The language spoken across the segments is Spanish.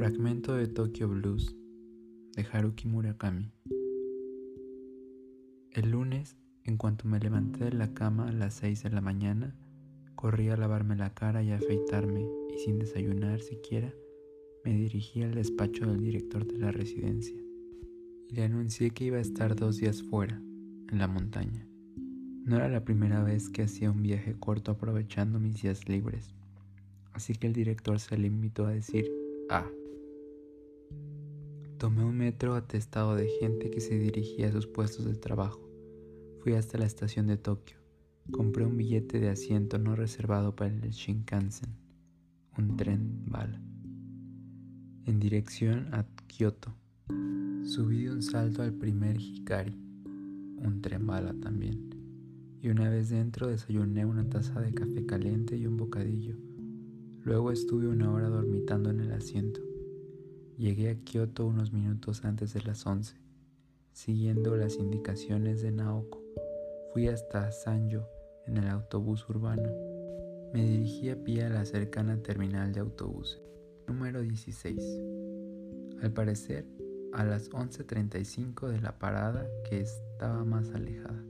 Fragmento de Tokyo Blues de Haruki Murakami. El lunes, en cuanto me levanté de la cama a las 6 de la mañana, corrí a lavarme la cara y afeitarme y sin desayunar siquiera, me dirigí al despacho del director de la residencia y le anuncié que iba a estar dos días fuera, en la montaña. No era la primera vez que hacía un viaje corto aprovechando mis días libres, así que el director se limitó a decir, ah, Tomé un metro atestado de gente que se dirigía a sus puestos de trabajo. Fui hasta la estación de Tokio. Compré un billete de asiento no reservado para el Shinkansen, un tren bala, en dirección a Kyoto. Subí de un salto al primer Hikari, un tren bala también, y una vez dentro desayuné una taza de café caliente y un bocadillo. Luego estuve una hora dormitando en el asiento. Llegué a Kioto unos minutos antes de las 11. Siguiendo las indicaciones de Naoko, fui hasta Sanjo en el autobús urbano. Me dirigí a pie a la cercana terminal de autobuses, número 16. Al parecer, a las 11.35 de la parada que estaba más alejada.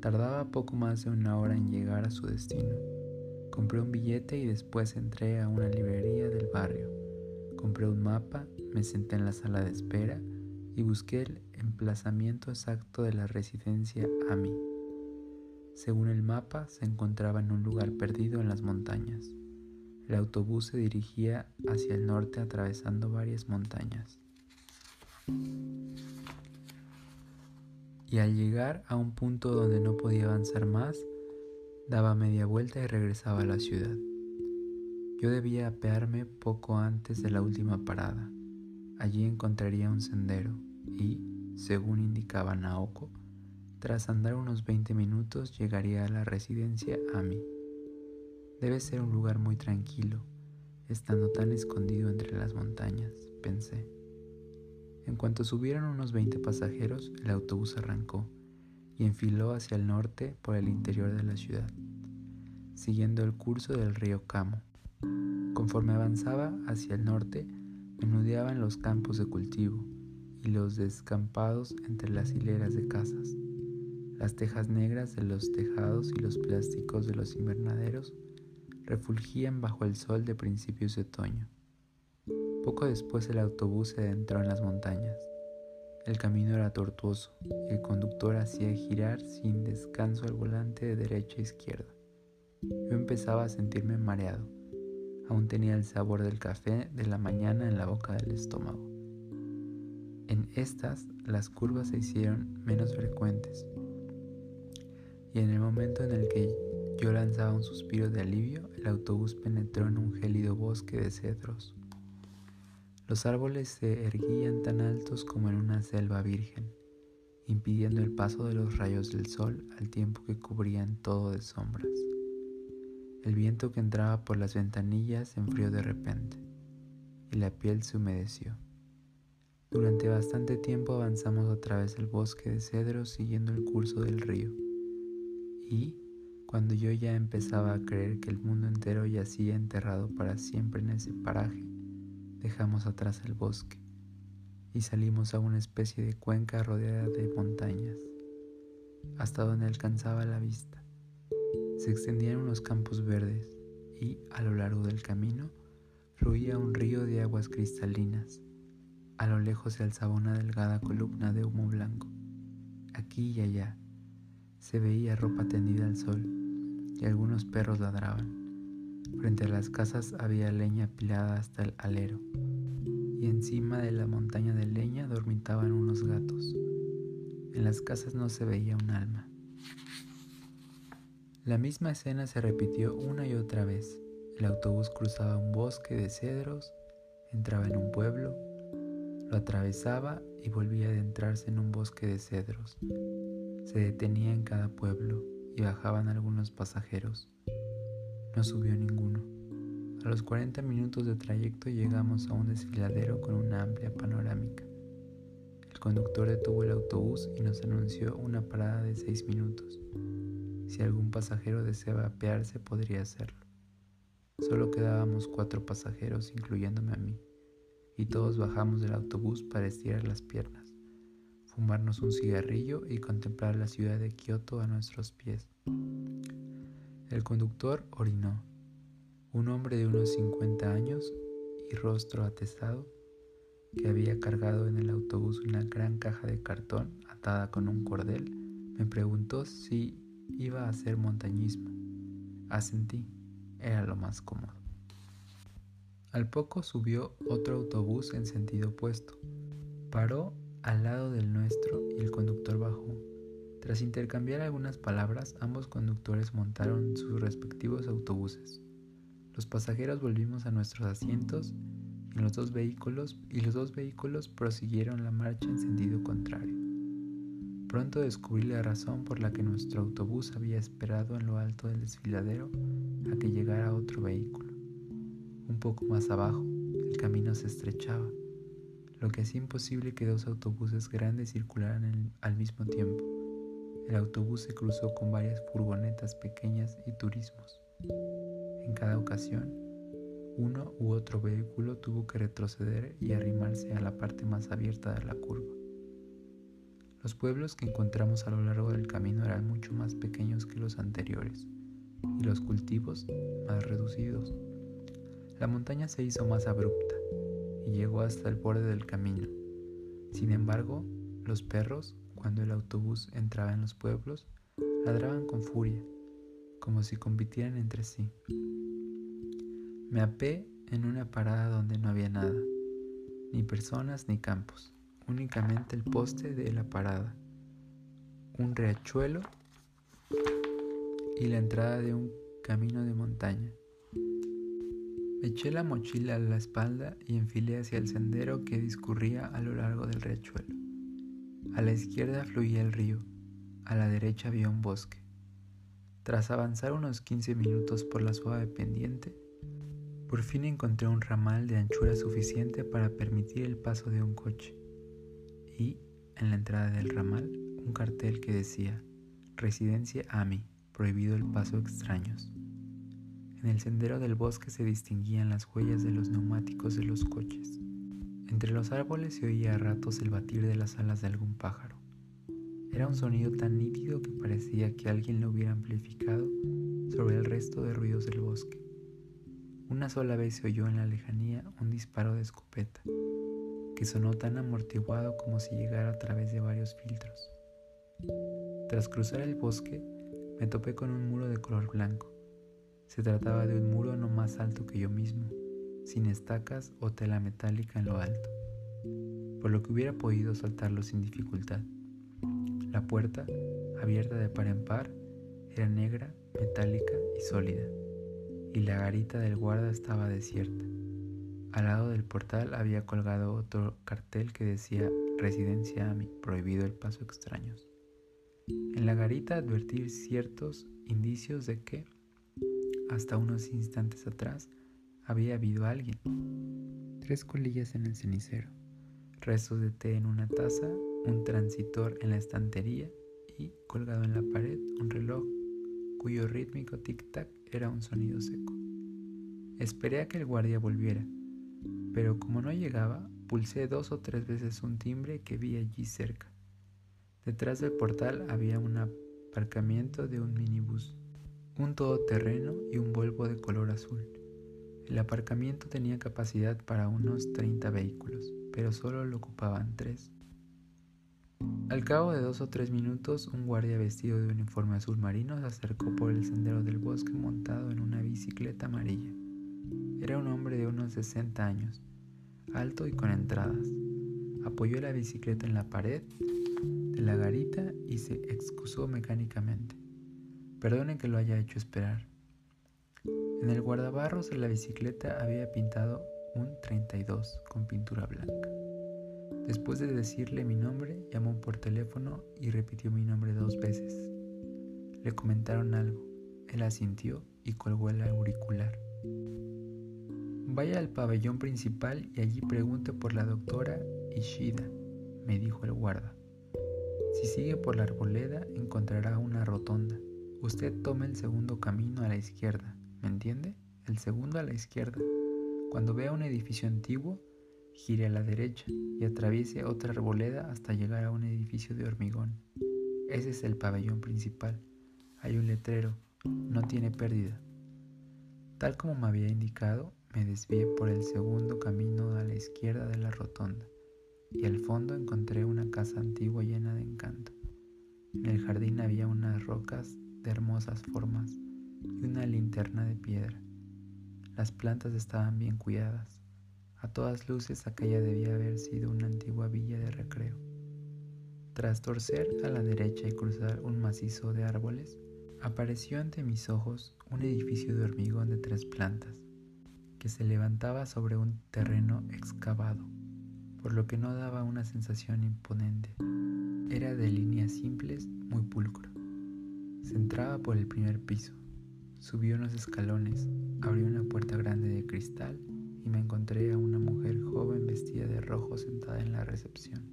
Tardaba poco más de una hora en llegar a su destino. Compré un billete y después entré a una librería del barrio. Compré un mapa, me senté en la sala de espera y busqué el emplazamiento exacto de la residencia AMI. Según el mapa, se encontraba en un lugar perdido en las montañas. El autobús se dirigía hacia el norte atravesando varias montañas. Y al llegar a un punto donde no podía avanzar más, daba media vuelta y regresaba a la ciudad. Yo debía apearme poco antes de la última parada. Allí encontraría un sendero y, según indicaba Naoko, tras andar unos 20 minutos llegaría a la residencia Ami. Debe ser un lugar muy tranquilo, estando tan escondido entre las montañas, pensé. En cuanto subieron unos 20 pasajeros, el autobús arrancó y enfiló hacia el norte por el interior de la ciudad, siguiendo el curso del río Kamo. Conforme avanzaba hacia el norte, menudeaban los campos de cultivo y los descampados entre las hileras de casas. Las tejas negras de los tejados y los plásticos de los invernaderos refulgían bajo el sol de principios de otoño. Poco después el autobús se adentró en las montañas. El camino era tortuoso y el conductor hacía girar sin descanso el volante de derecha a izquierda. Yo empezaba a sentirme mareado Aún tenía el sabor del café de la mañana en la boca del estómago. En estas, las curvas se hicieron menos frecuentes. Y en el momento en el que yo lanzaba un suspiro de alivio, el autobús penetró en un gélido bosque de cedros. Los árboles se erguían tan altos como en una selva virgen, impidiendo el paso de los rayos del sol al tiempo que cubrían todo de sombras. El viento que entraba por las ventanillas se enfrió de repente y la piel se humedeció. Durante bastante tiempo avanzamos a través del bosque de cedros siguiendo el curso del río. Y, cuando yo ya empezaba a creer que el mundo entero yacía enterrado para siempre en ese paraje, dejamos atrás el bosque y salimos a una especie de cuenca rodeada de montañas, hasta donde alcanzaba la vista se extendían unos campos verdes y, a lo largo del camino, fluía un río de aguas cristalinas. A lo lejos se alzaba una delgada columna de humo blanco. Aquí y allá se veía ropa tendida al sol y algunos perros ladraban. Frente a las casas había leña apilada hasta el alero y encima de la montaña de leña dormitaban unos gatos. En las casas no se veía un alma. La misma escena se repitió una y otra vez. El autobús cruzaba un bosque de cedros, entraba en un pueblo, lo atravesaba y volvía a adentrarse en un bosque de cedros. Se detenía en cada pueblo y bajaban algunos pasajeros. No subió ninguno. A los 40 minutos de trayecto llegamos a un desfiladero con una amplia panorámica. El conductor detuvo el autobús y nos anunció una parada de 6 minutos. Si algún pasajero deseaba apearse, podría hacerlo. Solo quedábamos cuatro pasajeros, incluyéndome a mí. y todos bajamos del autobús para estirar las piernas, fumarnos un cigarrillo y contemplar la ciudad de Kioto a nuestros pies. El conductor orinó. Un hombre de unos 50 años y rostro atestado, que había cargado en el autobús una gran caja de cartón atada con un cordel, me preguntó si iba a hacer montañismo. Asentí, era lo más cómodo. Al poco subió otro autobús en sentido opuesto. Paró al lado del nuestro y el conductor bajó. Tras intercambiar algunas palabras, ambos conductores montaron sus respectivos autobuses. Los pasajeros volvimos a nuestros asientos y los dos vehículos y los dos vehículos prosiguieron la marcha en sentido contrario. Pronto descubrí la razón por la que nuestro autobús había esperado en lo alto del desfiladero a que llegara otro vehículo. Un poco más abajo, el camino se estrechaba, lo que hacía imposible que dos autobuses grandes circularan al mismo tiempo. El autobús se cruzó con varias furgonetas pequeñas y turismos. En cada ocasión, uno u otro vehículo tuvo que retroceder y arrimarse a la parte más abierta de la curva. Los pueblos que encontramos a lo largo del camino eran mucho más pequeños que los anteriores y los cultivos más reducidos. La montaña se hizo más abrupta y llegó hasta el borde del camino. Sin embargo, los perros, cuando el autobús entraba en los pueblos, ladraban con furia, como si compitieran entre sí. Me apé en una parada donde no había nada, ni personas ni campos, únicamente el poste de la parada, un riachuelo y la entrada de un camino de montaña. Eché la mochila a la espalda y enfilé hacia el sendero que discurría a lo largo del riachuelo. A la izquierda fluía el río, a la derecha había un bosque. Tras avanzar unos 15 minutos por la suave pendiente, por fin encontré un ramal de anchura suficiente para permitir el paso de un coche y, en la entrada del ramal, un cartel que decía Residencia AMI, prohibido el paso extraños. En el sendero del bosque se distinguían las huellas de los neumáticos de los coches. Entre los árboles se oía a ratos el batir de las alas de algún pájaro. Era un sonido tan nítido que parecía que alguien lo hubiera amplificado sobre el resto de ruidos del bosque. Una sola vez se oyó en la lejanía un disparo de escopeta, sonó tan amortiguado como si llegara a través de varios filtros. Tras cruzar el bosque, me topé con un muro de color blanco. Se trataba de un muro no más alto que yo mismo, sin estacas o tela metálica en lo alto, por lo que hubiera podido saltarlo sin dificultad. La puerta, abierta de par en par, era negra, metálica y sólida, y la garita del guarda estaba desierta. Al lado del portal había colgado otro cartel que decía Residencia AMI, prohibido el paso extraños. En la garita advertir ciertos indicios de que hasta unos instantes atrás había habido alguien. Tres colillas en el cenicero, restos de té en una taza, un transitor en la estantería y, colgado en la pared, un reloj cuyo rítmico tic-tac era un sonido seco. Esperé a que el guardia volviera, pero como no llegaba, pulsé dos o tres veces un timbre que vi allí cerca. Detrás del portal había un aparcamiento de un minibús un todoterreno y un Volvo de color azul. El aparcamiento tenía capacidad para unos 30 vehículos, pero solo lo ocupaban tres. Al cabo de dos o tres minutos, un guardia vestido de uniforme azul marino se acercó por el sendero del bosque montado en una bicicleta amarilla. Era un hombre de unos 60 años, alto y con entradas. Apoyó la bicicleta en la pared de la garita y se excusó mecánicamente. Perdonen que lo haya hecho esperar. En el guardabarros de la bicicleta había pintado un 32 con pintura blanca. Después de decirle mi nombre, llamó por teléfono y repitió mi nombre dos veces. Le comentaron algo. Él asintió y colgó el auricular. Vaya al pabellón principal y allí pregunte por la doctora Ishida, me dijo el guarda. Si sigue por la arboleda encontrará una rotonda. Usted tome el segundo camino a la izquierda, ¿me entiende? El segundo a la izquierda. Cuando vea un edificio antiguo, gire a la derecha y atraviese otra arboleda hasta llegar a un edificio de hormigón. Ese es el pabellón principal. Hay un letrero, no tiene pérdida. Tal como me había indicado, me desvié por el segundo camino a la izquierda de la rotonda y al fondo encontré una casa antigua llena de encanto. En el jardín había unas rocas de hermosas formas y una linterna de piedra. Las plantas estaban bien cuidadas. A todas luces aquella debía haber sido una antigua villa de recreo. Tras torcer a la derecha y cruzar un macizo de árboles, apareció ante mis ojos un edificio de hormigón de tres plantas, que se levantaba sobre un terreno excavado, por lo que no daba una sensación imponente. Era de líneas simples, muy pulcro. Se entraba por el primer piso, subió unos escalones, abrió una puerta grande de cristal y me encontré a una mujer joven vestida de rojo sentada en la recepción.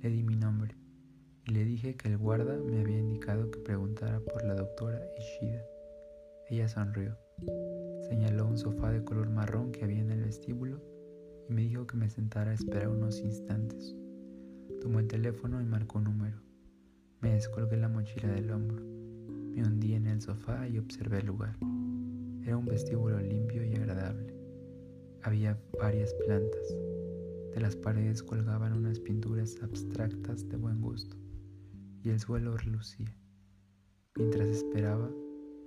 Le di mi nombre y le dije que el guarda me había indicado que preguntara por la doctora Ishida. Ella sonrió, señaló un sofá de color marrón que había en el vestíbulo y me dijo que me sentara a esperar unos instantes. Tomó el teléfono y marcó un número. Me descolgué la mochila del hombro, me hundí en el sofá y observé el lugar. Era un vestíbulo limpio y agradable. Había varias plantas. De las paredes colgaban unas pinturas abstractas de buen gusto y el suelo relucía. Mientras esperaba,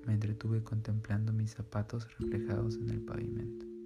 me entretuve contemplando mis zapatos reflejados en el pavimento.